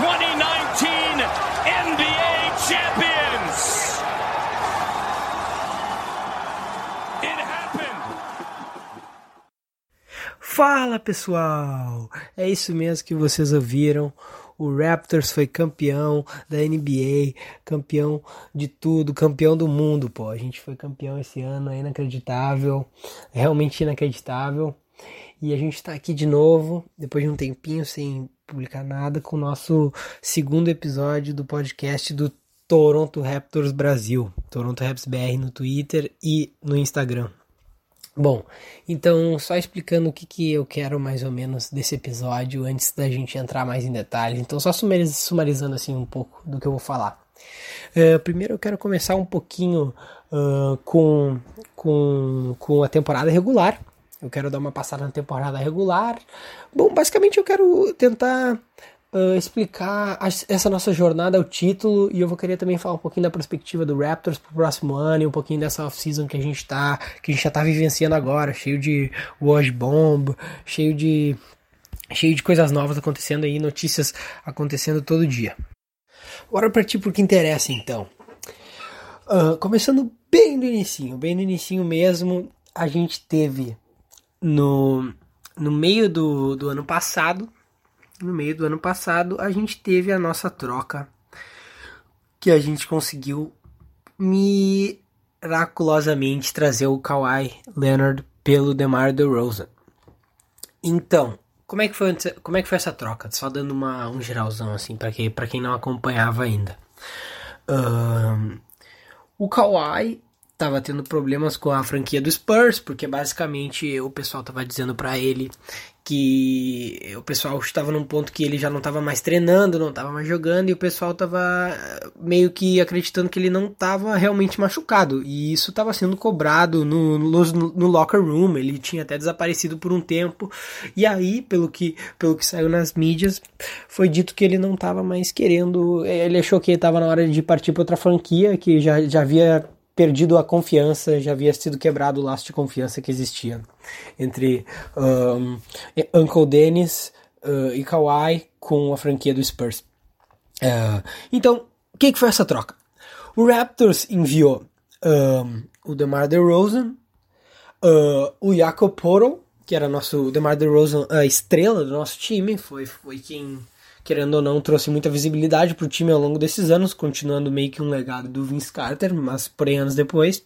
2019 NBA champions. It happened. Fala pessoal! É isso mesmo que vocês ouviram. O Raptors foi campeão da NBA, campeão de tudo, campeão do mundo, pô. A gente foi campeão esse ano, é inacreditável, realmente inacreditável. E a gente tá aqui de novo, depois de um tempinho sem publicar nada, com o nosso segundo episódio do podcast do Toronto Raptors Brasil, Toronto Raps BR no Twitter e no Instagram. Bom, então só explicando o que, que eu quero mais ou menos desse episódio antes da gente entrar mais em detalhes. Então só sumarizando assim um pouco do que eu vou falar. Uh, primeiro eu quero começar um pouquinho uh, com, com, com a temporada regular. Eu quero dar uma passada na temporada regular. Bom, basicamente eu quero tentar uh, explicar essa nossa jornada ao título e eu vou querer também falar um pouquinho da perspectiva do Raptors pro próximo ano e um pouquinho dessa off-season que a gente tá, que a gente já tá vivenciando agora, cheio de wash bomb, cheio de cheio de coisas novas acontecendo aí, notícias acontecendo todo dia. Bora partir pro que interessa então. Uh, começando bem no início, bem no início mesmo, a gente teve no, no meio do, do ano passado, no meio do ano passado, a gente teve a nossa troca que a gente conseguiu miraculosamente trazer o Kawhi Leonard pelo DeMar DeRozan. Então, como é que foi, como é que foi essa troca? Só dando uma, um geralzão assim para quem, quem não acompanhava ainda. Um, o Kawhi estava tendo problemas com a franquia do Spurs, porque basicamente o pessoal estava dizendo para ele que o pessoal estava num ponto que ele já não estava mais treinando, não estava mais jogando e o pessoal estava meio que acreditando que ele não estava realmente machucado e isso estava sendo cobrado no, no, no, locker room. Ele tinha até desaparecido por um tempo e aí, pelo que pelo que saiu nas mídias, foi dito que ele não estava mais querendo. Ele achou que estava na hora de partir para outra franquia que já já havia perdido a confiança, já havia sido quebrado o laço de confiança que existia entre um, Uncle Dennis uh, e Kawhi com a franquia do Spurs. Uh, então, o que, que, foi essa troca? O Raptors enviou um, o DeMar DeRozan, uh, o Jakob Poro, que era nosso DeMar DeRozan, a estrela do nosso time, foi, foi quem querendo ou não, trouxe muita visibilidade para o time ao longo desses anos, continuando meio que um legado do Vince Carter, mas porém anos depois.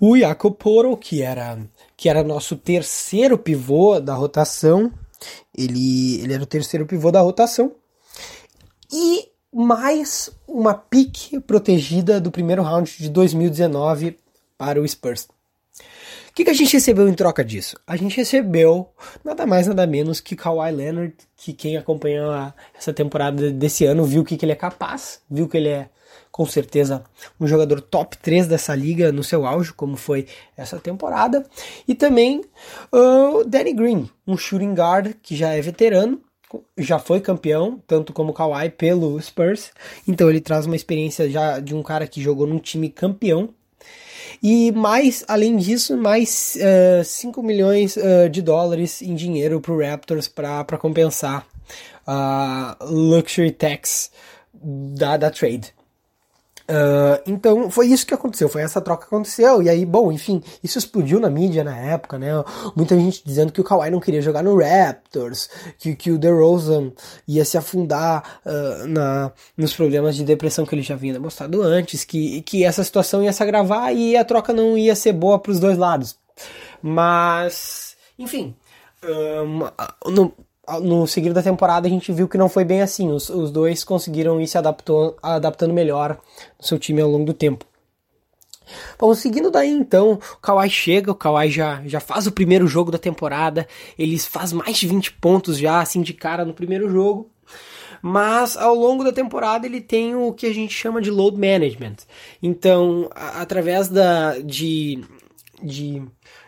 O Jakob Poro, que era, que era nosso terceiro pivô da rotação, ele, ele era o terceiro pivô da rotação. E mais uma pique protegida do primeiro round de 2019 para o Spurs. O que, que a gente recebeu em troca disso? A gente recebeu nada mais nada menos que Kawhi Leonard, que quem acompanhou a, essa temporada desse ano viu o que, que ele é capaz, viu que ele é com certeza um jogador top 3 dessa liga no seu auge, como foi essa temporada. E também o uh, Danny Green, um shooting guard que já é veterano, já foi campeão, tanto como o Kawhi pelo Spurs. Então ele traz uma experiência já de um cara que jogou num time campeão e mais, além disso, mais uh, eh, 5 milhões uh, de dólares em dinheiro para o Raptors para compensar a luxury tax da, da trade. Uh, então foi isso que aconteceu, foi essa troca que aconteceu. E aí, bom, enfim, isso explodiu na mídia na época, né? Muita gente dizendo que o Kawhi não queria jogar no Raptors, que, que o DeRozan ia se afundar uh, na, nos problemas de depressão que ele já vinha demonstrado antes, que, que essa situação ia se agravar e a troca não ia ser boa para os dois lados. Mas, enfim, um, no, no seguir da temporada a gente viu que não foi bem assim. Os, os dois conseguiram ir se adaptou, adaptando melhor no seu time ao longo do tempo. Bom, seguindo daí então, o Kawhi chega, o Kawhi já, já faz o primeiro jogo da temporada, ele faz mais de 20 pontos já, assim, de cara no primeiro jogo. Mas ao longo da temporada ele tem o que a gente chama de load management. Então, a, através da, de, de,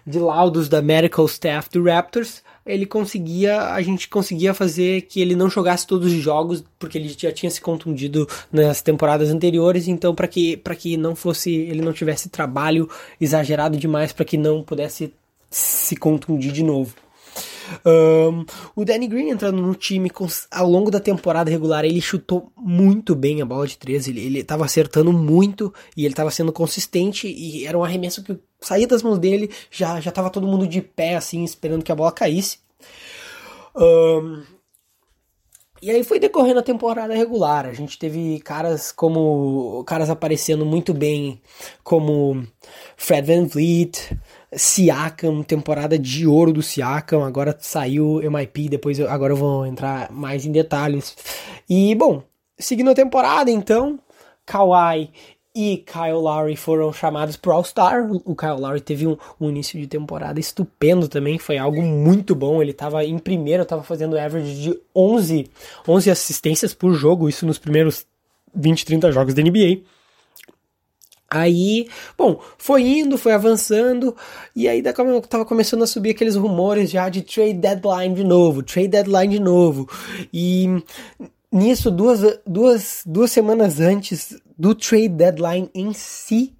de laudos da medical staff do Raptors, ele conseguia, a gente conseguia fazer que ele não jogasse todos os jogos, porque ele já tinha se contundido nas temporadas anteriores, então para que para que não fosse, ele não tivesse trabalho exagerado demais para que não pudesse se contundir de novo. Um, o Danny Green entrando no time com, ao longo da temporada regular, ele chutou muito bem a bola de três, ele, ele tava acertando muito e ele tava sendo consistente e era um arremesso que saía das mãos dele, já, já tava todo mundo de pé, assim, esperando que a bola caísse. Um, e aí foi decorrendo a temporada regular. A gente teve caras como. caras aparecendo muito bem, como Fred Van Vliet, Siakam, temporada de ouro do Siakam. Agora saiu MIP, depois eu, agora eu vou entrar mais em detalhes. E bom, seguindo a temporada então, Kawhi e Kyle Lowry foram chamados para All-Star. O Kyle Lowry teve um, um, início de temporada estupendo também, foi algo muito bom. Ele estava em primeiro, estava fazendo average de 11, 11 assistências por jogo, isso nos primeiros 20, 30 jogos da NBA. Aí, bom, foi indo, foi avançando, e aí tava começando a subir aqueles rumores já de trade deadline de novo, trade deadline de novo. E nisso, duas, duas, duas semanas antes do trade deadline em si,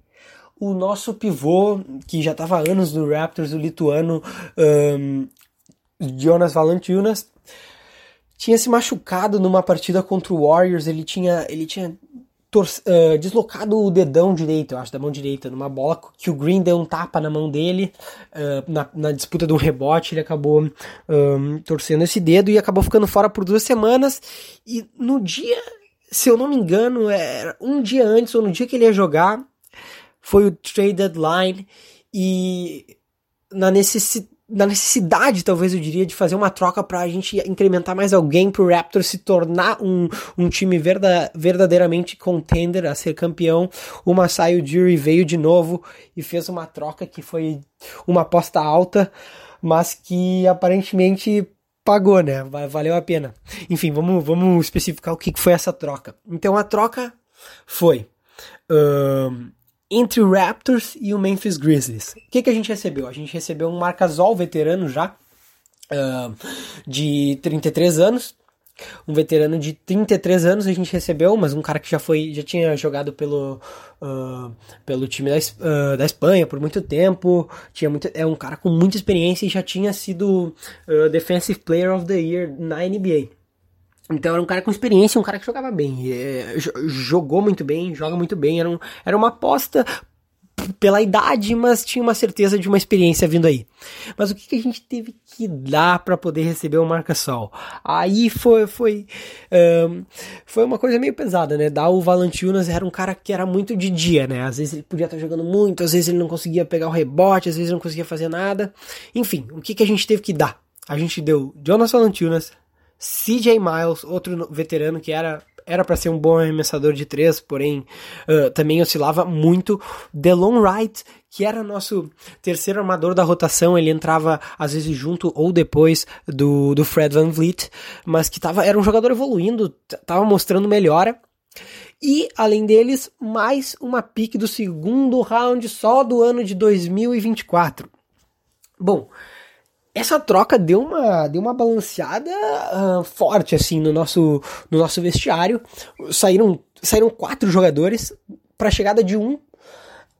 o nosso pivô, que já estava há anos no Raptors, o lituano um, Jonas Valanciunas, tinha se machucado numa partida contra o Warriors, ele tinha, ele tinha uh, deslocado o dedão direito, eu acho, da mão direita, numa bola que o Green deu um tapa na mão dele, uh, na, na, disputa de um rebote, ele acabou um, torcendo esse dedo e acabou ficando fora por duas semanas. E no dia, se eu não me engano, era um dia antes ou no dia que ele ia jogar, foi o trade deadline e na necessidade na necessidade, talvez eu diria, de fazer uma troca para a gente incrementar mais alguém para o Raptors se tornar um, um time verda, verdadeiramente contender a ser campeão. O Masai Ujiri veio de novo e fez uma troca que foi uma aposta alta, mas que aparentemente pagou, né? Valeu a pena. Enfim, vamos, vamos especificar o que foi essa troca. Então a troca foi entre o Raptors e o Memphis Grizzlies. O que, que a gente recebeu? A gente recebeu um Marcasol veterano já, uh, de 33 anos. Um veterano de 33 anos a gente recebeu, mas um cara que já foi, já tinha jogado pelo, uh, pelo time da, uh, da Espanha por muito tempo, tinha muito, é um cara com muita experiência e já tinha sido Defensive Player of the Year na NBA. Então era um cara com experiência, um cara que jogava bem, é, jogou muito bem, joga muito bem, era, um, era uma aposta pela idade, mas tinha uma certeza de uma experiência vindo aí. Mas o que, que a gente teve que dar para poder receber o Marca Sol? Aí foi foi um, foi uma coisa meio pesada, né? Dar o Valanciunas era um cara que era muito de dia, né? Às vezes ele podia estar jogando muito, às vezes ele não conseguia pegar o rebote, às vezes não conseguia fazer nada. Enfim, o que, que a gente teve que dar? A gente deu Jonas Valanciunas, CJ Miles, outro veterano que era era para ser um bom arremessador de três, porém uh, também oscilava muito. Delon Wright, que era nosso terceiro armador da rotação, ele entrava às vezes junto ou depois do, do Fred Van Vliet, mas que tava, era um jogador evoluindo, tava mostrando melhora. E, além deles, mais uma pique do segundo round só do ano de 2024. Bom, essa troca deu uma, deu uma balanceada uh, forte assim no nosso, no nosso vestiário. Saíram, saíram quatro jogadores para a chegada de um.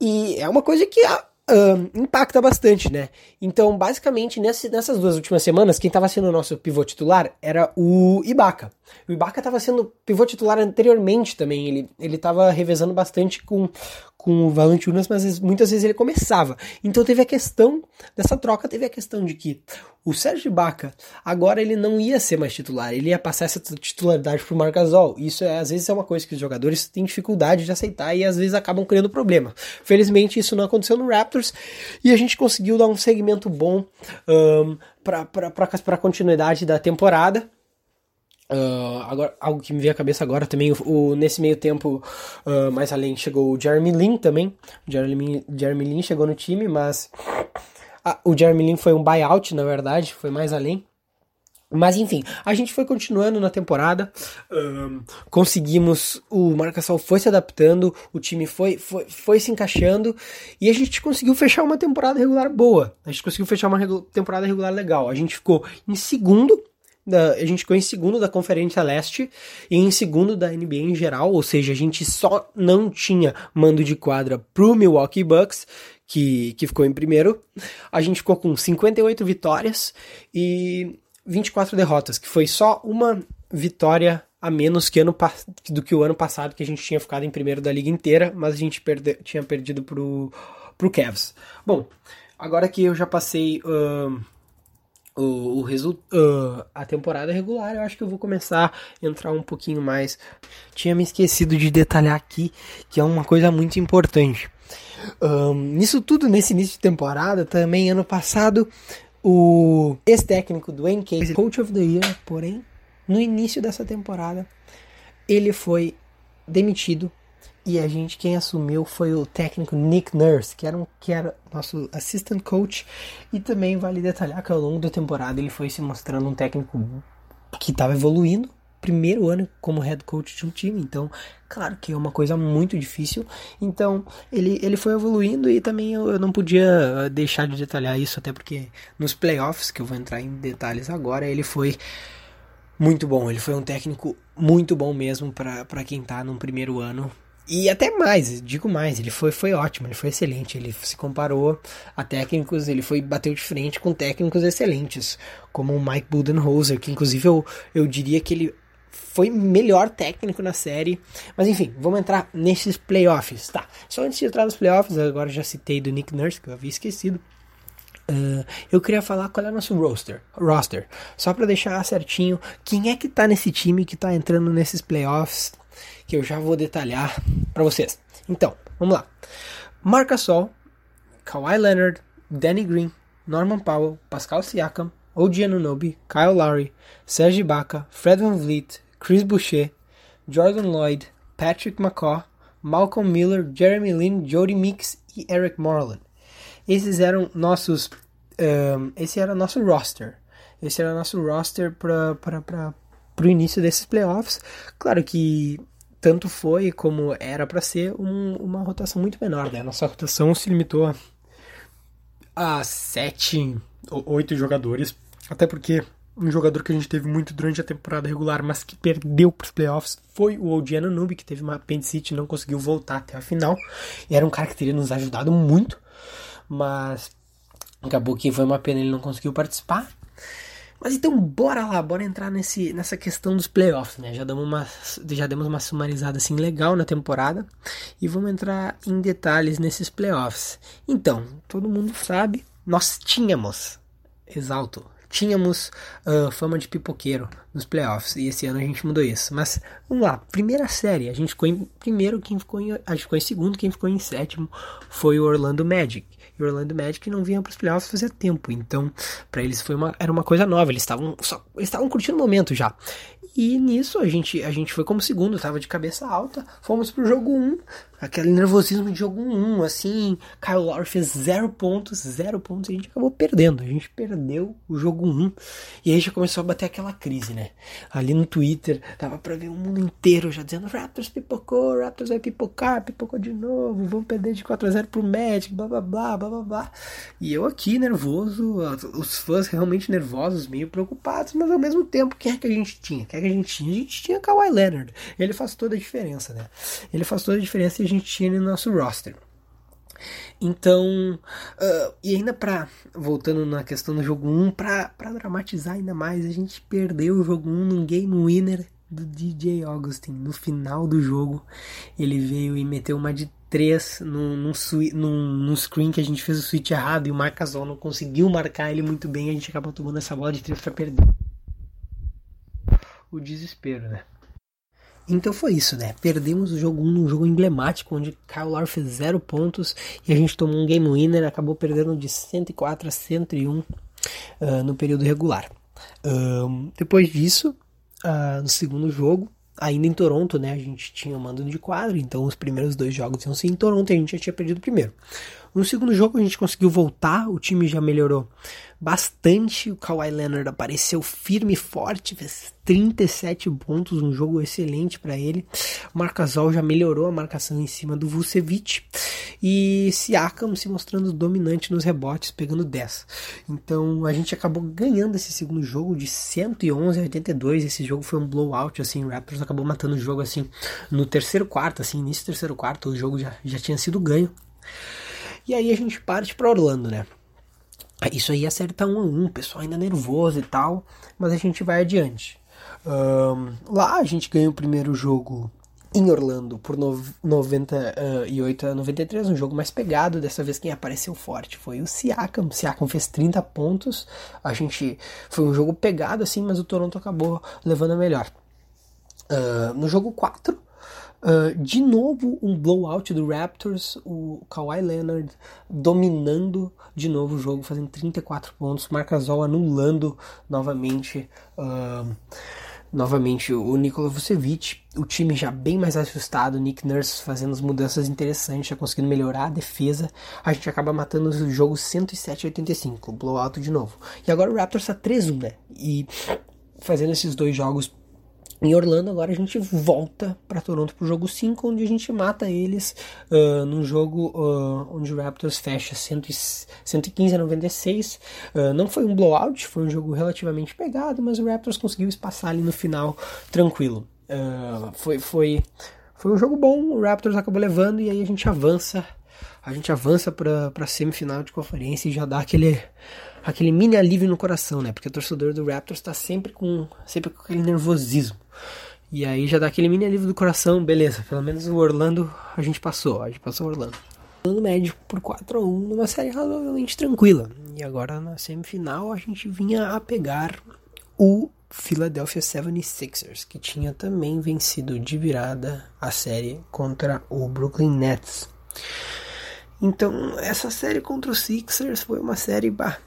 E é uma coisa que uh, impacta bastante, né? Então, basicamente, nessas duas últimas semanas, quem estava sendo o nosso pivô titular era o Ibaka. O Ibaka estava sendo pivô titular anteriormente também. Ele, ele estava revezando bastante com, com o Valanciunas, mas muitas vezes ele começava. Então teve a questão dessa troca, teve a questão de que o Sérgio Baca agora ele não ia ser mais titular, ele ia passar essa titularidade pro Marcasol. Isso é, às vezes é uma coisa que os jogadores têm dificuldade de aceitar e às vezes acabam criando problema. Felizmente isso não aconteceu no Raptors e a gente conseguiu dar um segmento bom um, para a continuidade da temporada. Uh, agora, algo que me veio à cabeça agora também, o, o nesse meio tempo, uh, mais além, chegou o Jeremy Lin também. O Jeremy, Jeremy Lin chegou no time, mas uh, o Jeremy Lin foi um buyout, na verdade, foi mais além. Mas enfim, a gente foi continuando na temporada, um, conseguimos, o Marcassol foi se adaptando, o time foi, foi, foi se encaixando e a gente conseguiu fechar uma temporada regular boa. A gente conseguiu fechar uma regu temporada regular legal. A gente ficou em segundo a gente ficou em segundo da Conferência Leste e em segundo da NBA em geral, ou seja, a gente só não tinha mando de quadra pro Milwaukee Bucks, que, que ficou em primeiro. A gente ficou com 58 vitórias e 24 derrotas, que foi só uma vitória a menos que ano, do que o ano passado, que a gente tinha ficado em primeiro da liga inteira, mas a gente perde, tinha perdido pro, pro Cavs. Bom, agora que eu já passei uh, o, o result, uh, a temporada regular, eu acho que eu vou começar a entrar um pouquinho mais. Tinha me esquecido de detalhar aqui que é uma coisa muito importante. Um, nisso tudo, nesse início de temporada, também ano passado, o ex-técnico do Case, Coach of the Year, porém, no início dessa temporada, ele foi demitido e a gente quem assumiu foi o técnico Nick Nurse, que era, um, que era nosso assistant coach. E também vale detalhar que ao longo da temporada ele foi se mostrando um técnico que estava evoluindo. Primeiro ano como head coach de um time, então, claro que é uma coisa muito difícil. Então, ele, ele foi evoluindo e também eu, eu não podia deixar de detalhar isso, até porque nos playoffs, que eu vou entrar em detalhes agora, ele foi muito bom. Ele foi um técnico muito bom mesmo para quem está no primeiro ano e até mais, digo mais, ele foi, foi ótimo, ele foi excelente. Ele se comparou a técnicos, ele foi bateu de frente com técnicos excelentes, como o Mike Budenholzer, que inclusive eu, eu diria que ele foi melhor técnico na série. Mas enfim, vamos entrar nesses playoffs. Tá, só antes de entrar nos playoffs, agora já citei do Nick Nurse, que eu havia esquecido. Uh, eu queria falar qual é o nosso roster, roster só para deixar certinho quem é que tá nesse time que tá entrando nesses playoffs que eu já vou detalhar para vocês. Então, vamos lá. Marca Sol, Kawhi Leonard, Danny Green, Norman Powell, Pascal Siakam, OG Anunoby, Kyle Lowry, Serge Ibaka, Fred Van Vliet, Chris Boucher, Jordan Lloyd, Patrick McCaw, Malcolm Miller, Jeremy Lin, Jody Mix e Eric Moreland. Esses eram nossos. Um, esse era nosso roster. Esse era nosso roster para o início desses playoffs. Claro que tanto foi como era para ser um, uma rotação muito menor, né? Nossa rotação se limitou a sete oito jogadores, até porque um jogador que a gente teve muito durante a temporada regular, mas que perdeu para os playoffs, foi o OG Anunoby, que teve uma apendicite e não conseguiu voltar até a final. E era um cara que teria nos ajudado muito, mas acabou que foi uma pena ele não conseguiu participar. Mas então bora lá, bora entrar nesse, nessa questão dos playoffs, né? Já damos uma, já demos uma sumarizada assim legal na temporada e vamos entrar em detalhes nesses playoffs. Então, todo mundo sabe, nós tínhamos, exalto, tínhamos uh, fama de pipoqueiro nos playoffs e esse ano a gente mudou isso. Mas vamos lá, primeira série, a gente ficou em primeiro, quem ficou em, a gente ficou em segundo, quem ficou em sétimo foi o Orlando Magic. E o Orlando Magic não vinha para os playoffs fazia tempo, então para eles foi uma, era uma coisa nova. Eles estavam só estavam curtindo o momento já. E nisso a gente a gente foi como segundo, estava de cabeça alta, fomos pro jogo 1, aquele nervosismo de jogo 1, assim, Kyle Lowry fez zero pontos, zero pontos, e a gente acabou perdendo. A gente perdeu o jogo 1 e aí já começou a bater aquela crise, né? Ali no Twitter, dava pra ver o mundo inteiro já dizendo: Raptors pipocou, Raptors vai pipocar, pipocou de novo, vamos perder de 4 a 0 pro Magic, blá blá blá, blá blá blá. E eu aqui nervoso, os fãs realmente nervosos, meio preocupados, mas ao mesmo tempo, quem é que a gente tinha? Quem é que a gente tinha? A gente tinha Kawhi Leonard. Ele faz toda a diferença, né? Ele faz toda a diferença a gente tinha no nosso roster. Então, uh, e ainda para voltando na questão do jogo 1, para dramatizar ainda mais, a gente perdeu o jogo 1 num game winner do DJ Augustin. No final do jogo, ele veio e meteu uma de 3 num, num, num, num screen que a gente fez o switch errado e o Marcasol não conseguiu marcar ele muito bem. A gente acabou tomando essa bola de 3 para perder. O desespero, né? Então foi isso, né? Perdemos o jogo 1 num jogo emblemático, onde Kyle Lowry fez zero pontos e a gente tomou um game winner, acabou perdendo de 104 a 101 uh, ah, no período regular. Um, depois disso, uh, no segundo jogo, ainda em Toronto, né? A gente tinha o mando de quadro, então os primeiros dois jogos iam ser em Toronto e a gente já tinha perdido o primeiro. No segundo jogo a gente conseguiu voltar, o time já melhorou bastante. O Kawhi Leonard apareceu firme e forte, fez 37 pontos, um jogo excelente para ele. O Marcasol já melhorou a marcação em cima do Vucevic e Siakam se mostrando dominante nos rebotes, pegando 10. Então a gente acabou ganhando esse segundo jogo de 111 a 82. Esse jogo foi um blowout, assim, o Raptors acabou matando o jogo assim no terceiro quarto, assim, início do terceiro quarto, o jogo já, já tinha sido ganho. E aí a gente parte para Orlando, né? Isso aí acerta um a um, o pessoal ainda nervoso e tal, mas a gente vai adiante. Um, lá a gente ganha o primeiro jogo em Orlando por 98 a 93, um jogo mais pegado. Dessa vez quem apareceu forte foi o Siakam. O Siakam fez 30 pontos. A gente foi um jogo pegado assim, mas o Toronto acabou levando a melhor. Uh, no jogo 4, uh, de novo um blowout do Raptors, o Kawhi Leonard dominando de novo o jogo, fazendo 34 pontos, Marcasol anulando novamente. Uh, novamente o Nikola Vucevic, o time já bem mais ajustado, Nick Nurse fazendo as mudanças interessantes, já conseguindo melhorar a defesa, a gente acaba matando o jogo 107 a 85, blowout de novo. E agora o Raptors tá 3-1, né? E fazendo esses dois jogos em Orlando, agora a gente volta para Toronto pro jogo 5, onde a gente mata eles uh, num jogo uh, onde o Raptors fecha 115 a 96. Uh, não foi um blowout, foi um jogo relativamente pegado, mas o Raptors conseguiu espaçar ali no final tranquilo. Uh, foi, foi, foi um jogo bom, o Raptors acabou levando e aí a gente avança. A gente avança para a semifinal de conferência e já dá aquele aquele mini alívio no coração, né? Porque o torcedor do Raptors está sempre com sempre com aquele nervosismo. E aí já dá aquele mini alívio do coração, beleza. Pelo menos o Orlando a gente passou, a gente passou o Orlando. Orlando médio por 4 a 1 numa série razoavelmente tranquila. E agora na semifinal a gente vinha a pegar o Philadelphia 76ers, que tinha também vencido de virada a série contra o Brooklyn Nets. Então, essa série contra os Sixers foi uma série bah,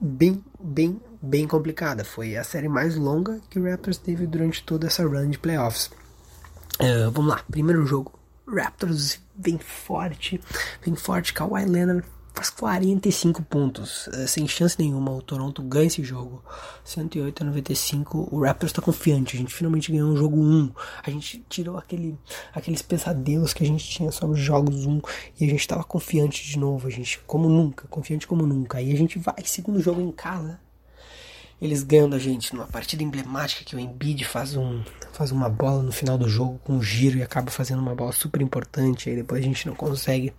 bem, bem, bem complicada. Foi a série mais longa que o Raptors teve durante toda essa run de playoffs. Uh, vamos lá, primeiro jogo. Raptors vem forte, vem forte. Kawhi Leonard faz 45 pontos, uh, sem chance nenhuma. O Toronto ganha esse jogo, 108 a 95. O Raptors está confiante. A gente finalmente ganhou um jogo 1. A gente tirou aquele, aqueles pesadelos que a gente tinha sobre os jogos 1 e a gente estava confiante de novo. A gente, como nunca, confiante como nunca. Aí a gente vai, segundo jogo em casa, eles ganham da gente numa partida emblemática que o Embiid faz, um, faz uma bola no final do jogo com um giro e acaba fazendo uma bola super importante. Aí depois a gente não consegue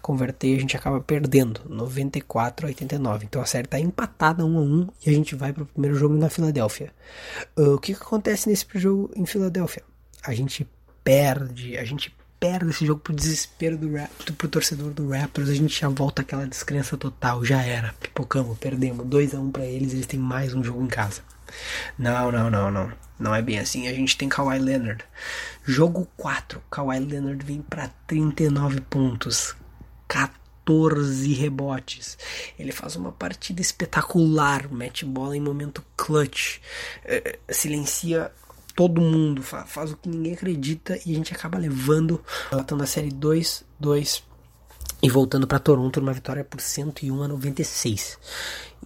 converter e a gente acaba perdendo 94 a 89. Então a série está empatada 1 a 1 e a gente vai para o primeiro jogo na Filadélfia. Uh, o que, que acontece nesse jogo em Filadélfia? A gente perde, a gente perde esse jogo pro desespero do Raptors, pro torcedor do Raptors, a gente já volta aquela descrença total, já era, pipocamos, perdemos, 2 a 1 um para eles, eles têm mais um jogo em casa. Não, não, não, não. Não é bem assim. A gente tem Kawhi Leonard. Jogo 4. Kawhi Leonard vem para 39 pontos. 14 rebotes. Ele faz uma partida espetacular. Mete bola em momento clutch. É, silencia todo mundo, faz, o que ninguém acredita e a gente acaba levando, matando a série 2, 2 e voltando para Toronto numa vitória por 101 a 96.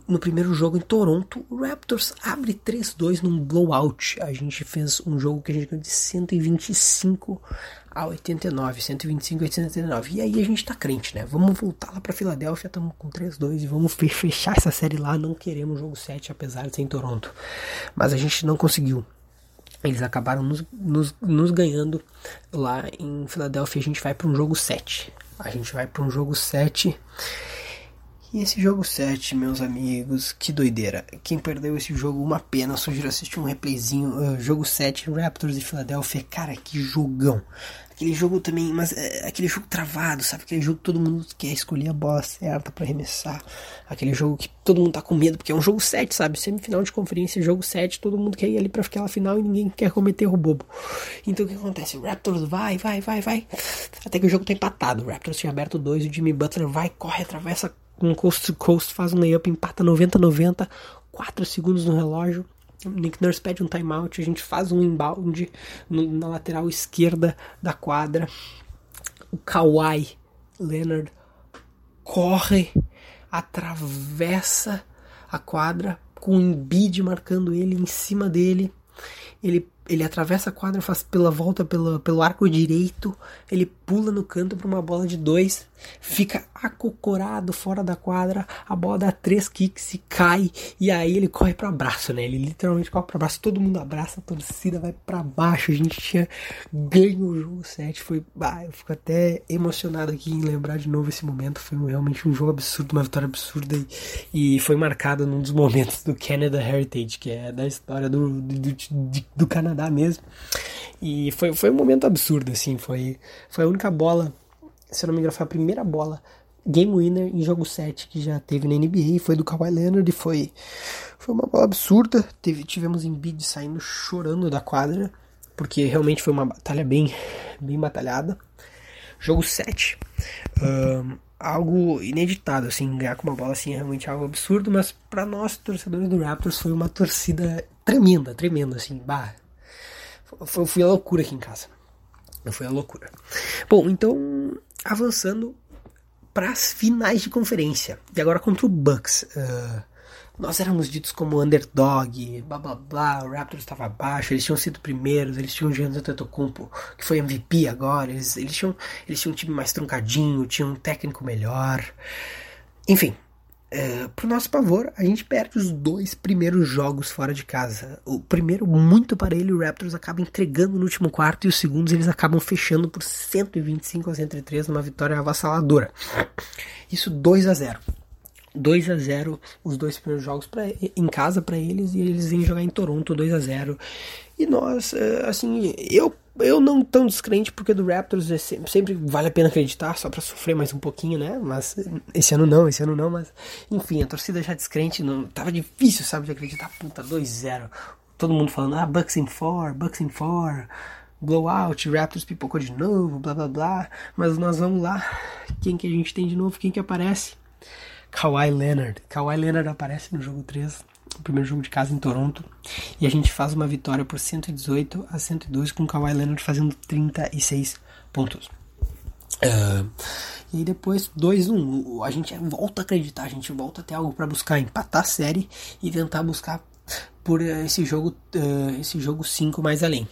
No primeiro jogo em Toronto, o Raptors abre 3-2 num blowout. A gente fez um jogo que a gente ganhou de 125 a 89, 125 a 89. E aí a gente tá crente, né? Vamos voltar lá pra Filadélfia, estamos com 3-2 e vamos fechar essa série lá. Não queremos jogo 7, apesar de ser em Toronto. Mas a gente não conseguiu. Eles acabaram nos, nos, nos ganhando lá em Filadélfia. A gente vai para um jogo 7. A gente vai para um jogo 7. E esse jogo 7, meus amigos, que doideira. Quem perdeu esse jogo, uma pena. Sugiro assistir um replayzinho. Uh, jogo 7, Raptors e Filadélfia. Cara, que jogão. Aquele jogo também, mas é, aquele jogo travado, sabe? Aquele jogo que todo mundo quer escolher a bola certa para arremessar. Aquele jogo que todo mundo tá com medo, porque é um jogo 7, sabe? Semifinal de conferência, jogo 7, todo mundo quer ir ali pra aquela final e ninguém quer cometer o bobo. Então o que acontece? O Raptors vai, vai, vai, vai. Até que o jogo tá empatado. O Raptors tinha aberto dois e o Jimmy Butler vai, corre, atravessa um coast to coast, faz um layup, empata 90-90, 4 segundos no relógio. Nick Nurse pede um timeout, a gente faz um inbound no, na lateral esquerda da quadra. O Kawhi Leonard corre, atravessa a quadra com o Embiid marcando ele em cima dele. Ele, ele atravessa a quadra, faz pela volta pela, pelo arco direito, ele pula no canto para uma bola de dois, fica acocorado fora da quadra, a bola dá três kicks e cai, e aí ele corre para abraço, né? Ele literalmente corre para abraço, todo mundo abraça, a torcida vai para baixo. A gente tinha ganho o jogo 7, foi, ah, eu fico até emocionado aqui em lembrar de novo esse momento. Foi realmente um jogo absurdo, uma vitória absurda e, e foi marcado num dos momentos do Canada Heritage, que é da história do, do, do, do Canadá mesmo. E foi, foi um momento absurdo, assim. Foi, foi a única bola, se eu não me engano, foi a primeira bola game winner em jogo 7 que já teve na NBA. Foi do Kawhi Leonard e foi, foi uma bola absurda. Teve, tivemos Embiid saindo chorando da quadra, porque realmente foi uma batalha bem, bem batalhada. Jogo 7. Um, algo ineditado, assim, ganhar com uma bola assim é realmente algo absurdo, mas para nós, torcedores do Raptors, foi uma torcida tremenda, tremenda, assim, bah, foi, a loucura aqui em casa. Foi a loucura. Bom, então, avançando para as finais de conferência. E agora contra o Bucks. Uh, nós éramos ditos como underdog, blá blá blá, o Raptors estava abaixo, eles tinham sido primeiros, eles tinham o Giannis Antetokounmpo, que foi MVP agora, eles, eles, tinham, eles tinham um time mais truncadinho, tinham um técnico melhor. Enfim, é, pro nosso pavor, a gente perde os dois primeiros jogos fora de casa. O primeiro, muito parelho, o Raptors acaba entregando no último quarto, e os segundos eles acabam fechando por 125 a 103 numa vitória avassaladora. Isso 2 a 0 2 a 0 os dois primeiros jogos pra, em casa para eles e eles vêm jogar em Toronto 2 a 0 e nós é, assim eu eu não tão descrente porque do Raptors é sempre, sempre, vale a pena acreditar só para sofrer mais um pouquinho né? Mas esse ano não esse ano não mas enfim a torcida já descrente não tava difícil sabe de acreditar. Puta 2-0 todo mundo falando ah Bucks in 4 Bucks in 4 blowout Raptors pipocou de novo blá blá blá. Mas nós vamos lá. Quem que a gente tem de novo? Quem que aparece Kawhi Leonard. Kawhi Leonard aparece no jogo 3, o primeiro jogo de casa em Toronto, e a gente faz uma vitória por 118 a 102 com Kawhi Leonard fazendo 36 pontos. Uh, e aí depois 2-1, a gente volta a acreditar, a gente volta a ter algo para buscar empatar a série e tentar buscar por esse jogo uh, esse jogo 5 mais além.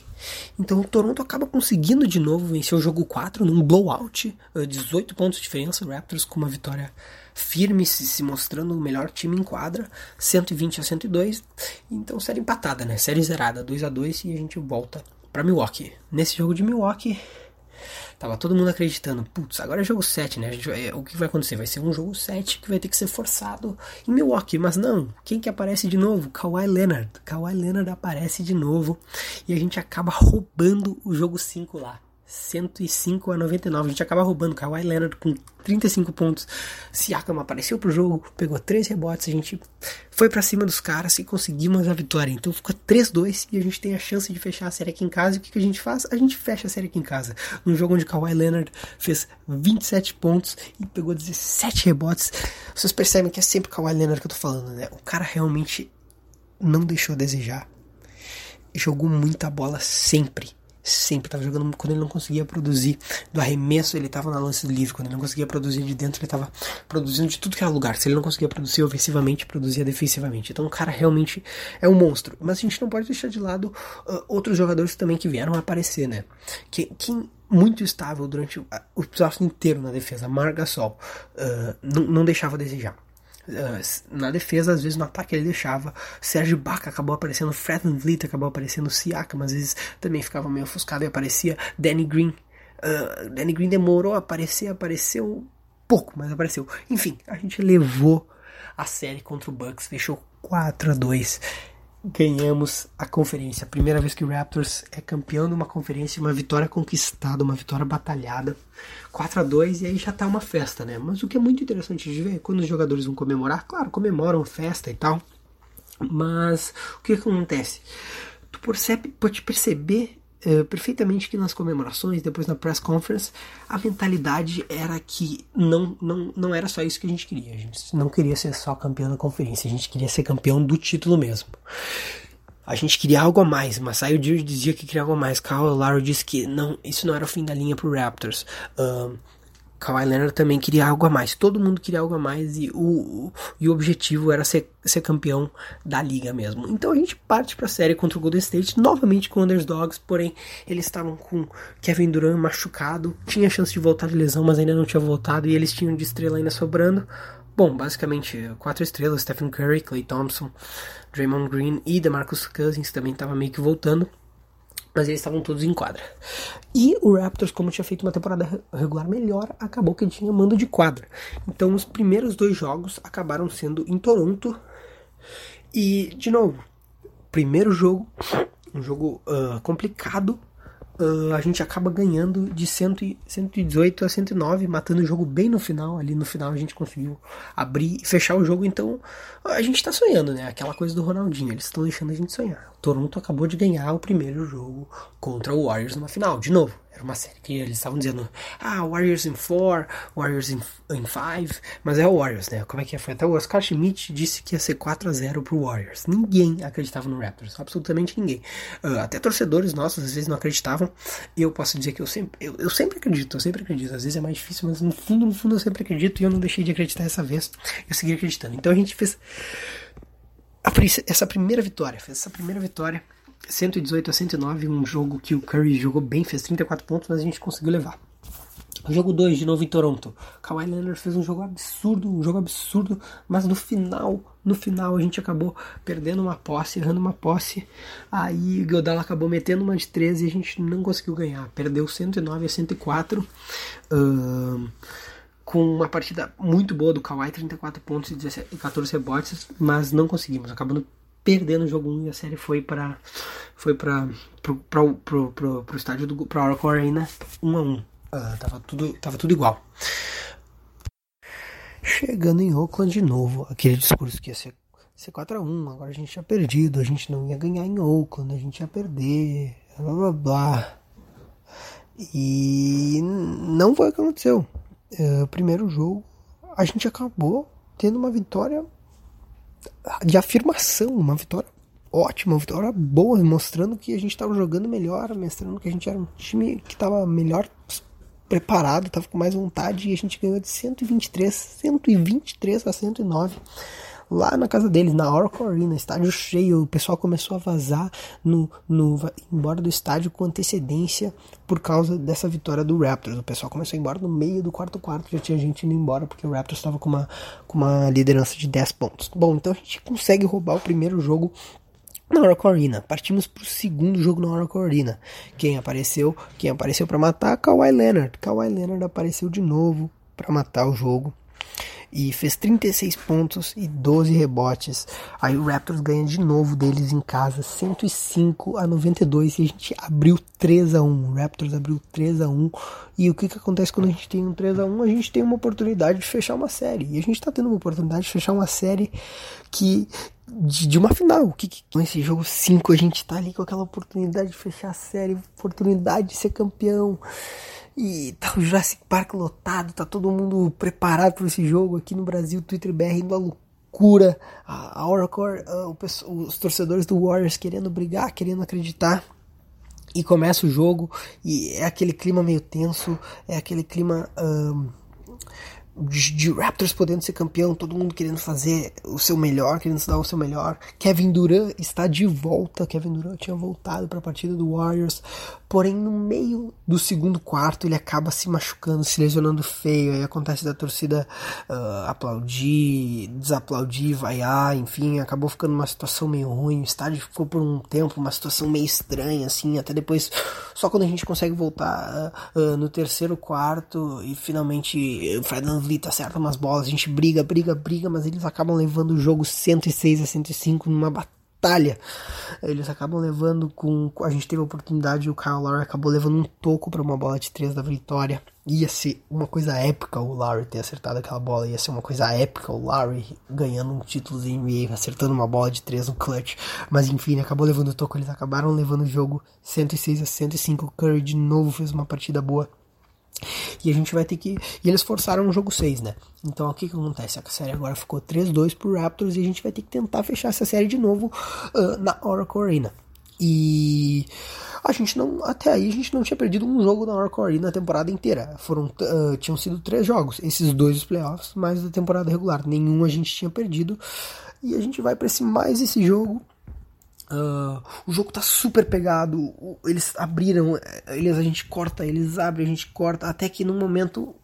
Então o Toronto acaba conseguindo de novo vencer o jogo 4 num blowout, uh, 18 pontos de diferença, Raptors com uma vitória firme, se, se mostrando o melhor time em quadra, 120 a 102. Então série empatada, né? Série zerada, 2 a 2 e a gente volta para Milwaukee. Nesse jogo de Milwaukee, Tava todo mundo acreditando, putz, agora é jogo 7, né? Vai, o que vai acontecer? Vai ser um jogo 7 que vai ter que ser forçado em Milwaukee. Mas não, quem que aparece de novo? Kawhi Leonard. Kawhi Leonard aparece de novo e a gente acaba roubando o jogo 5 lá. 105 a 99. A gente acaba roubando Kawhi Leonard com 35 pontos. Siakam apareceu pro jogo, pegou 3 rebotes. A gente foi para cima dos caras e conseguimos a vitória. Então ficou 3-2 e a gente tem a chance de fechar a série aqui em casa. E o que, que a gente faz? A gente fecha a série aqui em casa. No jogo onde Kawhi Leonard fez 27 pontos e pegou 17 rebotes. Vocês percebem que é sempre Kawhi Leonard que eu tô falando, né? O cara realmente não deixou a desejar. Jogou muita bola sempre sempre estava jogando quando ele não conseguia produzir do arremesso ele estava na lance livre. Quando ele não conseguia produzir de dentro ele estava produzindo de tudo que era lugar. Se ele não conseguia produzir ofensivamente produzia defensivamente. Então o cara realmente é um monstro. Mas a gente não pode deixar de lado uh, outros jogadores também que vieram aparecer né? Que, que muito estável durante o, o playoff inteiro na defesa. Margasol uh, não, não deixava a desejar. ah, na defesa, às vezes no ataque ele deixava. Sérgio Baca acabou aparecendo, Fred Vliet acabou aparecendo, Siakam às vezes também ficava meio ofuscado e aparecia. Danny Green. Uh, Danny Green demorou a aparecer, apareceu pouco, mas apareceu. Enfim, a gente levou a série contra o Bucks, fechou 4 a 2 ganhamos a conferência. Primeira vez que o Raptors é campeão de uma conferência, uma vitória conquistada, uma vitória batalhada. 4 a 2 e aí já tá uma festa, né? Mas o que é muito interessante de ver, quando os jogadores vão comemorar, claro, comemoram festa e tal. Mas o que, acontece? Tu percebe, pode perceber uh, perfeitamente que nas comemorações, depois na press conference, a mentalidade era que não, não, não era só isso que a gente queria. A gente não queria ser só campeão da conferência, a gente queria ser campeão do título mesmo. A gente queria algo a mais, mas Dio dizia que queria algo a mais. Kyle Lowry disse que não, isso não era o fim da linha pro Raptors. Um, Kawhi Leonard também queria algo a mais. Todo mundo queria algo a mais e o, e o objetivo era ser, ser campeão da liga mesmo. Então a gente parte para a série contra o Golden State, novamente com Underdogs, porém eles estavam com Kevin Durant machucado, tinha chance de voltar de lesão, mas ainda não tinha voltado e eles tinham de estrela ainda sobrando. Bom, basicamente quatro estrelas: Stephen Curry, Clay Thompson, Draymond Green e DeMarcus Cousins também estava meio que voltando mas eles estavam todos em quadra. E o Raptors, como tinha feito uma temporada regular melhor, acabou que tinha mando de quadra. Então os primeiros dois jogos acabaram sendo em Toronto. E, de novo, primeiro jogo, um jogo uh, complicado, uh, a gente acaba ganhando de 100, 118 a 109, matando o jogo bem no final. Ali no final a gente conseguiu abrir e fechar o jogo. Então a gente tá sonhando, né? Aquela coisa do Ronaldinho, eles estão deixando a gente sonhar. Toronto acabou de ganhar o primeiro jogo contra o Warriors numa final, de novo. Era uma série que eles estavam dizendo, ah, Warriors in 4, Warriors in 5, mas é o Warriors, né? Como é que é? Foi até o Oscar Schmidt disse que ia ser 4 a 0 pro Warriors. Ninguém acreditava no Raptors, absolutamente ninguém. Uh, até torcedores nossos às vezes não acreditavam. E eu posso dizer que eu sempre, eu, eu, sempre acredito, eu sempre acredito. Às vezes é mais difícil, mas no fundo, no fundo eu sempre acredito e eu não deixei de acreditar essa vez. Eu segui acreditando. Então a gente fez essa primeira vitória, fez essa primeira vitória 118 a 109, um jogo que o Curry jogou bem, fez 34 pontos, mas a gente conseguiu levar. Jogo 2, de novo em Toronto. Kawhi Leonard fez um jogo absurdo, um jogo absurdo, mas no final, no final a gente acabou perdendo uma posse, errando uma posse. Aí o Godala acabou metendo uma de 13 e a gente não conseguiu ganhar. Perdeu 109 a 104. Uh, com uma partida muito boa do Kawhi, 34 pontos e 14 rebotes, mas não conseguimos. Acabando perdendo o jogo 1 e a série foi para foi para pro, pro, pro, pro, estádio do pro Oracle Arena 1 a 1. Uh, tava tudo tava tudo igual. Chegando em Oakland de novo, aquele discurso que ia ser, ser 4 a 1, agora a gente tinha perdido, a gente não ia ganhar em Oakland, a gente ia perder, blá blá blá. E não foi o que aconteceu. Uh, primeiro jogo, a gente acabou tendo uma vitória de afirmação, uma vitória ótima, uma vitória boa, mostrando que a gente estava jogando melhor, mostrando que a gente era um time que estava melhor preparado, estava com mais vontade e a gente ganhou de 123, 123 a 109 lá na casa deles, na Oracle Arena, estádio cheio, o pessoal começou a vazar no, no embora do estádio com antecedência por causa dessa vitória do Raptors. O pessoal começou a ir embora no meio do quarto quarto, já tinha gente indo embora porque o Raptors estava com uma, com uma liderança de 10 pontos. Bom, então a gente consegue roubar o primeiro jogo na Oracle Arena. Partimos para o segundo jogo na Oracle Arena. Quem apareceu? Quem apareceu para matar? Kawhi Leonard. Kawhi Leonard apareceu de novo para matar o jogo e fez 36 pontos e 12 rebotes. Aí o Raptors ganha de novo deles em casa, 105 a 92 e a gente abriu 3 a 1. O Raptors abriu 3 a 1. E o que que acontece quando a gente tem um 3 a 1? A gente tem uma oportunidade de fechar uma série. E a gente tá tendo uma oportunidade de fechar uma série que de, de, uma final. Que, que, nesse jogo 5 a gente tá ali com aquela oportunidade de fechar a série, oportunidade de ser campeão. E tá o Jurassic Park lotado, tá todo mundo preparado para esse jogo aqui no Brasil, Twitter BR indo à loucura, a Oracle, os torcedores do Warriors querendo brigar, querendo acreditar. E começa o jogo e é aquele clima meio tenso, é aquele clima um, de, Raptors podendo ser campeão, todo mundo querendo fazer o seu melhor, querendo se dar o seu melhor. Kevin Durant está de volta. Kevin Durant tinha voltado para a partida do Warriors, porém no meio do segundo quarto ele acaba se machucando, se lesionando feio. Aí acontece da torcida uh, aplaudir, desaplaudir, vaiar, enfim, acabou ficando uma situação meio ruim. O estádio ficou por um tempo uma situação meio estranha, assim, até depois, só quando a gente consegue voltar uh, uh, no terceiro quarto e finalmente o Fred Vliet acerta umas bolas, a gente briga, briga, briga, mas eles acabam levando o jogo 106 a 105 numa batalha. Eles acabam levando com. A gente teve a oportunidade, o Kyle Lowry acabou levando um toco para uma bola de 3 da vitória. Ia ser uma coisa épica o Lowry ter acertado aquela bola, ia ser uma coisa épica o Lowry ganhando um título de NBA, acertando uma bola de 3 no clutch. Mas enfim, acabou levando o toco, eles acabaram levando o jogo 106 a 105. O Curry de novo fez uma partida boa. E a gente vai ter que. E eles forçaram o jogo 6, né? Então o que, que acontece? A série agora ficou 3-2 pro Raptors e a gente vai ter que tentar fechar essa série de novo uh, na Oracle Arena. E a gente não, até aí a gente não tinha perdido um jogo na Oracle Arena na temporada inteira. Foram, uh, tinham sido três jogos, esses dois dos playoffs, mais da temporada regular. Nenhum a gente tinha perdido. E a gente vai para esse mais esse jogo. Uh, o jogo tá super pegado. Eles abriram, eles a gente corta, eles abrem, a gente corta, até que no momento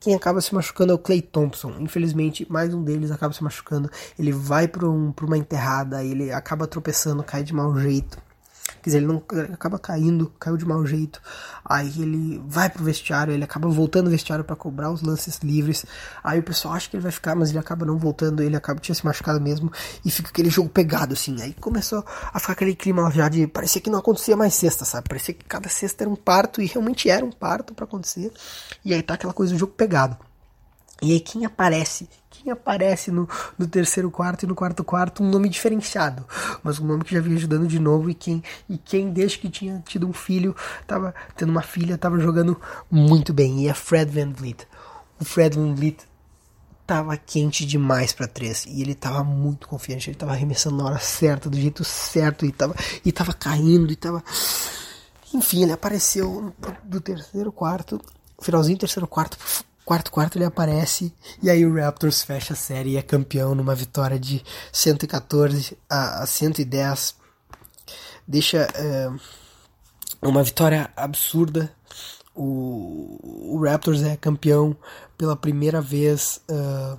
quem acaba se machucando é o Clay Thompson. Infelizmente, mais um deles acaba se machucando. Ele vai para um, uma enterrada, ele acaba tropeçando, cai de mau jeito. Quer dizer, ele não ele acaba caindo, caiu de mau jeito. Aí ele vai pro vestiário, ele acaba voltando ao vestiário para cobrar os lances livres. Aí o pessoal acha que ele vai ficar, mas ele acaba não voltando, ele acaba tinha se machucado mesmo e fica aquele jogo pegado assim. Aí começou a ficar aquele clima já de parecia que não acontecia mais sexta, sabe? Parecia que cada sexta era um parto e realmente era um parto para acontecer. E aí tá aquela coisa do jogo pegado. E aí quem aparece quem aparece no, no terceiro quarto e no quarto quarto um nome diferenciado, mas um nome que já vinha ajudando de novo e quem, e quem desde que tinha tido um filho, tava tendo uma filha, tava jogando muito bem, e é Fred Van Vliet. O Fred Van Vliet tava quente demais para três. E ele tava muito confiante, ele tava arremessando na hora certa, do jeito certo e tava, e tava caindo e tava enfim, ele apareceu do terceiro quarto, finalzinho do terceiro quarto, quarto quarto ele aparece e aí o Raptors fecha a série e é campeão numa vitória de 114 a, 110 deixa é, uma vitória absurda o, o, Raptors é campeão pela primeira vez uh,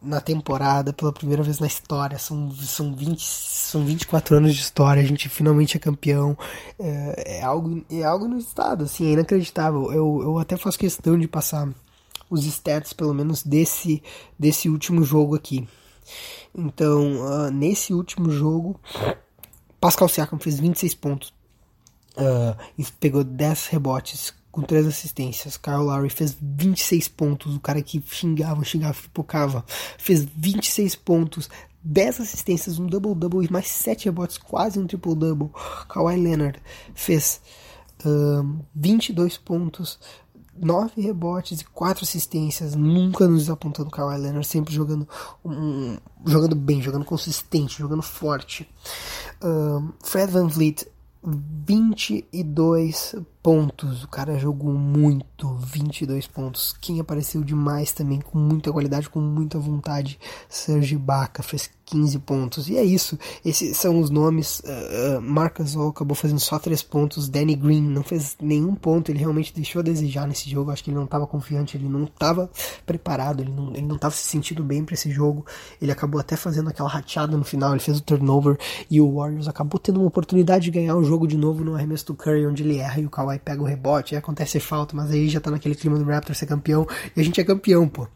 na temporada, pela primeira vez na história. São, são, 20, são 24 anos de história, a gente finalmente é campeão. É, é algo, é algo no estado, assim, é inacreditável. Eu, eu até faço questão de passar os stats, pelo menos desse, desse último jogo aqui. Então, uh, nesse último jogo, Pascal Siakam fez 26 pontos uh, pegou 10 rebotes com 3 assistências. Kyle Lowry fez 26 pontos, o cara que xingava, xingava, pipocava, fez 26 pontos, 10 assistências, um double-double e mais 7 rebotes, quase um triple-double. Kawhi Leonard fez uh, 22 pontos, nove rebotes e quatro assistências, nunca nos apontando o Kawhi Leonard, sempre jogando um, jogando bem, jogando consistente, jogando forte. Um, Fred Van Vliet 22 pontos. O cara jogou muito, 22 pontos. Quem apareceu demais também, com muita qualidade, com muita vontade, Serge Baca fez 15 pontos. E é isso. Esses são os nomes. Uh, Marcus All acabou fazendo só 3 pontos. Danny Green não fez nenhum ponto. Ele realmente deixou a desejar nesse jogo. Acho que ele não estava confiante, ele não estava preparado, ele não, ele não se sentindo bem para esse jogo. Ele acabou até fazendo aquela rateada no final. Ele fez o turnover e o Warriors acabou tendo uma oportunidade de ganhar o jogo de novo no arremesso do Curry, onde ele erra e o Kawhi pega o rebote. Aí acontece falta, mas aí já tá naquele clima do Raptor ser campeão e a gente é campeão, pô.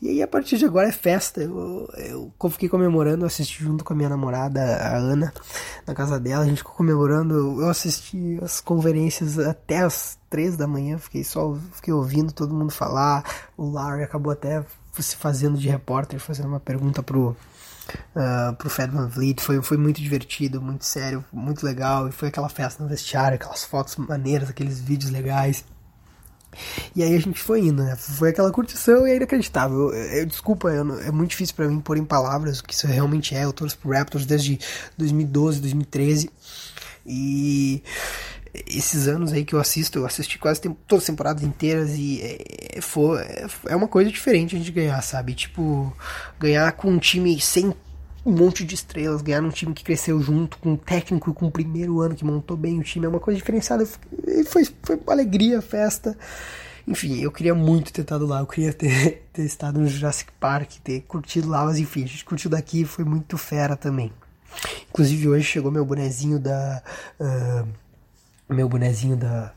E aí a partir de agora é festa. Eu, eu fiquei comemorando, eu assisti junto com a minha namorada, a Ana, na casa dela. A gente ficou comemorando. Eu assisti as conferências até as três da manhã. Fiquei só fiquei ouvindo todo mundo falar. O Larry acabou até se fazendo de repórter, fazendo uma pergunta pro. Uh, pro Fred Van Vliet, foi, foi muito divertido, muito sério, muito legal, e foi aquela festa no vestiário, aquelas fotos maneiras, aqueles vídeos legais. E aí a gente foi indo, né? Foi aquela curtição e é inacreditável. Eu, eu desculpa, eu, é muito difícil para mim pôr em palavras o que isso realmente é. Eu torço pro Raptors desde 2012, 2013. E esses anos aí que eu assisto, eu assisti quase tempo, todas as temporadas inteiras e é, foi, é uma coisa diferente a gente ganhar, sabe? Tipo, ganhar com um time sem um monte de estrelas, ganhar num time que cresceu junto, com um técnico com o primeiro ano que montou bem o time, é uma coisa diferenciada. Foi, foi uma alegria, festa. Enfim, eu queria muito ter estado lá, eu queria ter, ter estado no Jurassic Park, ter curtido lá, mas enfim, a gente curtiu daqui foi muito fera também. Inclusive hoje chegou meu bonezinho da. Uh, meu bonezinho da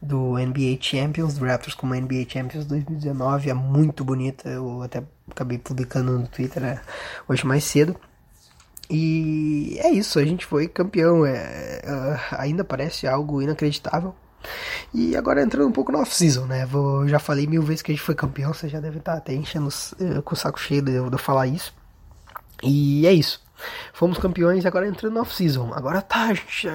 do NBA Champions, do Raptors como NBA Champions 2019, é muito bonita, eu até acabei publicando no Twitter né, hoje mais cedo. E é isso, a gente foi campeão, é, uh, ainda parece algo inacreditável. E agora entrando um pouco no off-season, né? Vou, já falei mil vezes que a gente foi campeão, você já deve estar até enchendo uh, com o saco cheio de eu falar isso. E é isso. Fomos campeões e agora entrando no off-season. Agora tá,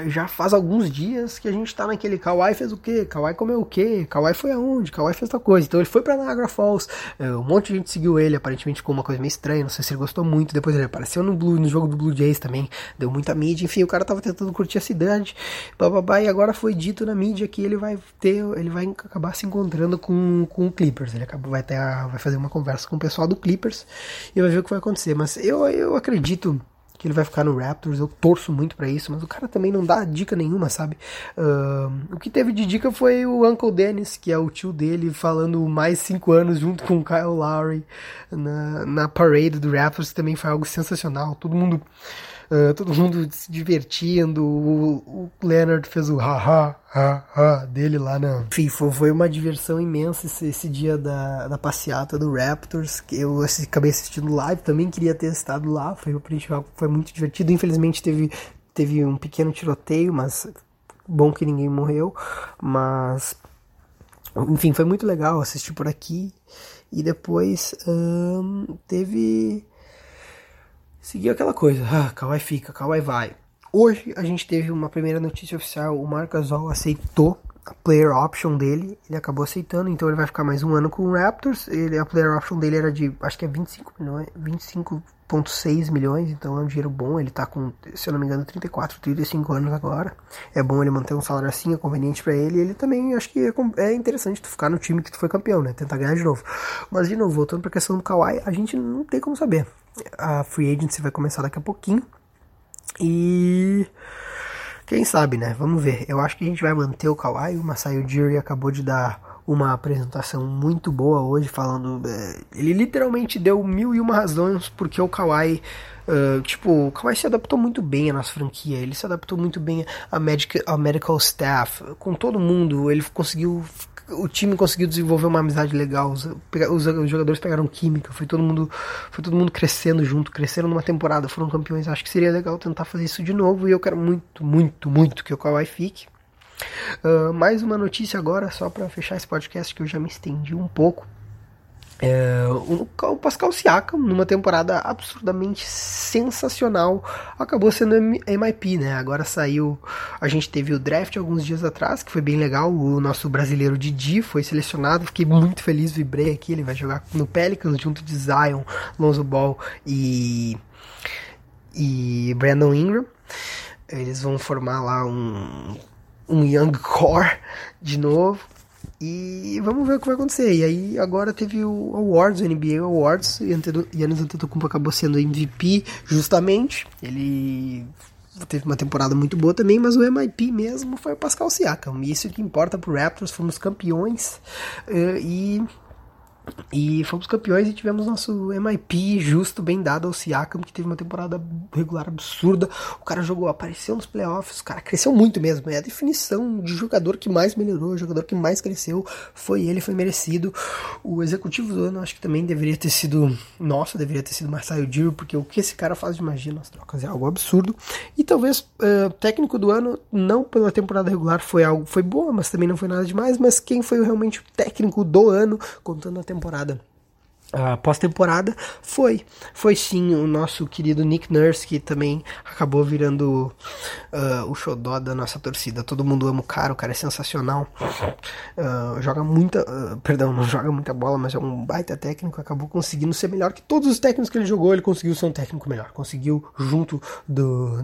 já, faz alguns dias que a gente tá naquele Kawhi fez o quê? Kawhi comeu o quê? Kawhi foi aonde? Kawhi fez tal coisa. Então ele foi pra Niagara Falls, é, um monte de gente seguiu ele, aparentemente ficou uma coisa meio estranha, não sei se ele gostou muito. Depois ele apareceu no, Blue, no jogo do Blue Jays também, deu muita mídia. Enfim, o cara tava tentando curtir a cidade, bababá, e agora foi dito na mídia que ele vai ter, ele vai acabar se encontrando com, com o Clippers. Ele acaba, vai, ter a, vai fazer uma conversa com o pessoal do Clippers e vai ver o que vai acontecer. Mas eu, eu acredito que ele vai ficar no Raptors, eu torço muito para isso, mas o cara também não dá dica nenhuma, sabe? Uh, o que teve de dica foi o Uncle Dennis, que é o tio dele, falando mais cinco anos junto com o Kyle Lowry na, na parade do Raptors, que também foi algo sensacional. Todo mundo Uh, todo mundo se divertindo, o, o Leonard fez o ha-ha, ha-ha dele lá na FIFA. Foi uma diversão imensa esse, esse, dia da, da passeata do Raptors, que eu acabei assistindo live, também queria ter estado lá, foi, foi muito divertido. Infelizmente teve, teve um pequeno tiroteio, mas bom que ninguém morreu, mas enfim, foi muito legal assistir por aqui. E depois um, teve seguiu aquela coisa, ah, Kawhi fica, Kawhi vai. Hoje a gente teve uma primeira notícia oficial, o Marc Gasol aceitou a player option dele, ele acabou aceitando, então ele vai ficar mais um ano com o Raptors. Ele, a player option dele era de, acho que é 25 milhões, 25.6 milhões, então é um dinheiro bom. Ele tá com, se eu não me engano, 34, 35 anos agora. É bom ele manter um salário assim, é conveniente para ele. Ele também acho que é, é, interessante tu ficar no time que tu foi campeão, né? Tentar ganhar de novo. Mas de novo, voltando pra questão do Kawhi, a gente não tem como saber. A free agency vai começar daqui a pouquinho. E quem sabe, né? Vamos ver. Eu acho que a gente vai manter o Kawhi. O Masai Ujiri acabou de dar uma apresentação muito boa hoje, falando. É, ele literalmente deu mil e uma razões porque o Kawhi. Uh, tipo, o Kawhi se adaptou muito bem à nossa franquia, ele se adaptou muito bem a medical, a medical staff, com todo mundo, ele conseguiu o time conseguiu desenvolver uma amizade legal, os, os, os, jogadores pegaram química, foi todo mundo foi todo mundo crescendo junto, cresceram numa temporada, foram campeões. Acho que seria legal tentar fazer isso de novo e eu quero muito, muito, muito que o Kawhi fique. Uh, mais uma notícia agora, só para fechar esse podcast que eu já me estendi um pouco. É, o, o Pascal Siakam, numa temporada absurdamente sensacional, acabou sendo MIP, né? Agora saiu. A gente teve o draft alguns dias atrás, que foi bem legal. O nosso brasileiro Didi foi selecionado. Fiquei muito feliz, vibrei aqui. Ele vai jogar no Pelicans junto de Zion, Lonzo Ball e. e Brandon Ingram. Eles vão formar lá um, um Young Core de novo. E vamos ver o que vai acontecer. E aí agora teve o Awards, o NBA Awards, e Yannis Antetokounmpo acabou sendo MVP justamente. Ele teve uma temporada muito boa também, mas o MIP mesmo foi o Pascal Siakam. E isso que importa pro Raptors, fomos campeões. Eh, e e fomos campeões e tivemos nosso MIP justo, bem dado ao Siakam, que teve uma temporada regular absurda. O cara jogou, apareceu nos playoffs, o cara cresceu muito mesmo. É a definição de jogador que mais melhorou, jogador que mais cresceu. Foi ele, foi merecido. O executivo do ano, acho que também deveria ter sido. Nossa, deveria ter sido Marcelo Giro, porque o que esse cara faz de magia nas trocas é algo absurdo. E talvez uh, técnico do ano, não pela temporada regular, foi algo. Foi boa, mas também não foi nada demais. Mas quem foi realmente o técnico do ano, contando a temporada temporada a pós-temporada foi. Foi sim o nosso querido Nick Nurse que também acabou virando uh, o xodó da nossa torcida. Todo mundo ama o cara o cara é sensacional. Uh, joga muita uh, perdão não joga muita bola mas é um baita técnico acabou conseguindo ser melhor que todos os técnicos que ele jogou. Ele conseguiu ser um técnico melhor conseguiu junto do,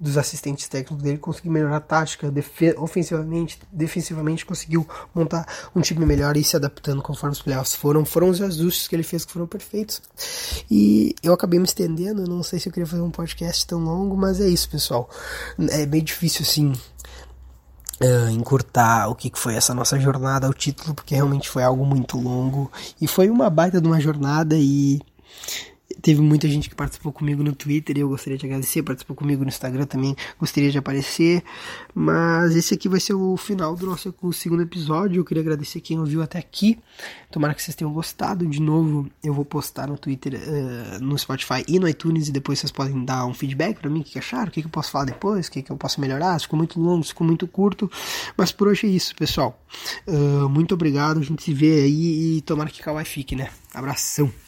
dos assistentes técnicos dele conseguir melhorar a tática ofensivamente defensivamente conseguiu montar um time melhor e se adaptando conforme os playoffs foram. Foram os ajustes que ele fez que foram perfeitos. E eu acabei me estendendo, não sei se eu queria fazer um podcast tão longo, mas é isso, pessoal. É bem difícil assim Uh, encurtar o que foi essa nossa jornada ao título, porque realmente foi algo muito longo e foi uma baita de uma jornada e Teve muita gente que participou comigo no Twitter e eu gostaria de agradecer. Participou comigo no Instagram também, gostaria de aparecer. Mas esse aqui vai ser o final do nosso segundo episódio. Eu queria agradecer quem ouviu até aqui. Tomara que vocês tenham gostado. De novo, eu vou postar no Twitter, uh, no Spotify e no iTunes. E depois vocês podem dar um feedback para mim, o que acharam, o que eu posso falar depois, o que eu posso melhorar. Se ficou muito longo, se ficou muito curto. Mas por hoje é isso, pessoal. Uh, muito obrigado. A gente se vê aí e tomara que Kawhi fique, né? Abração.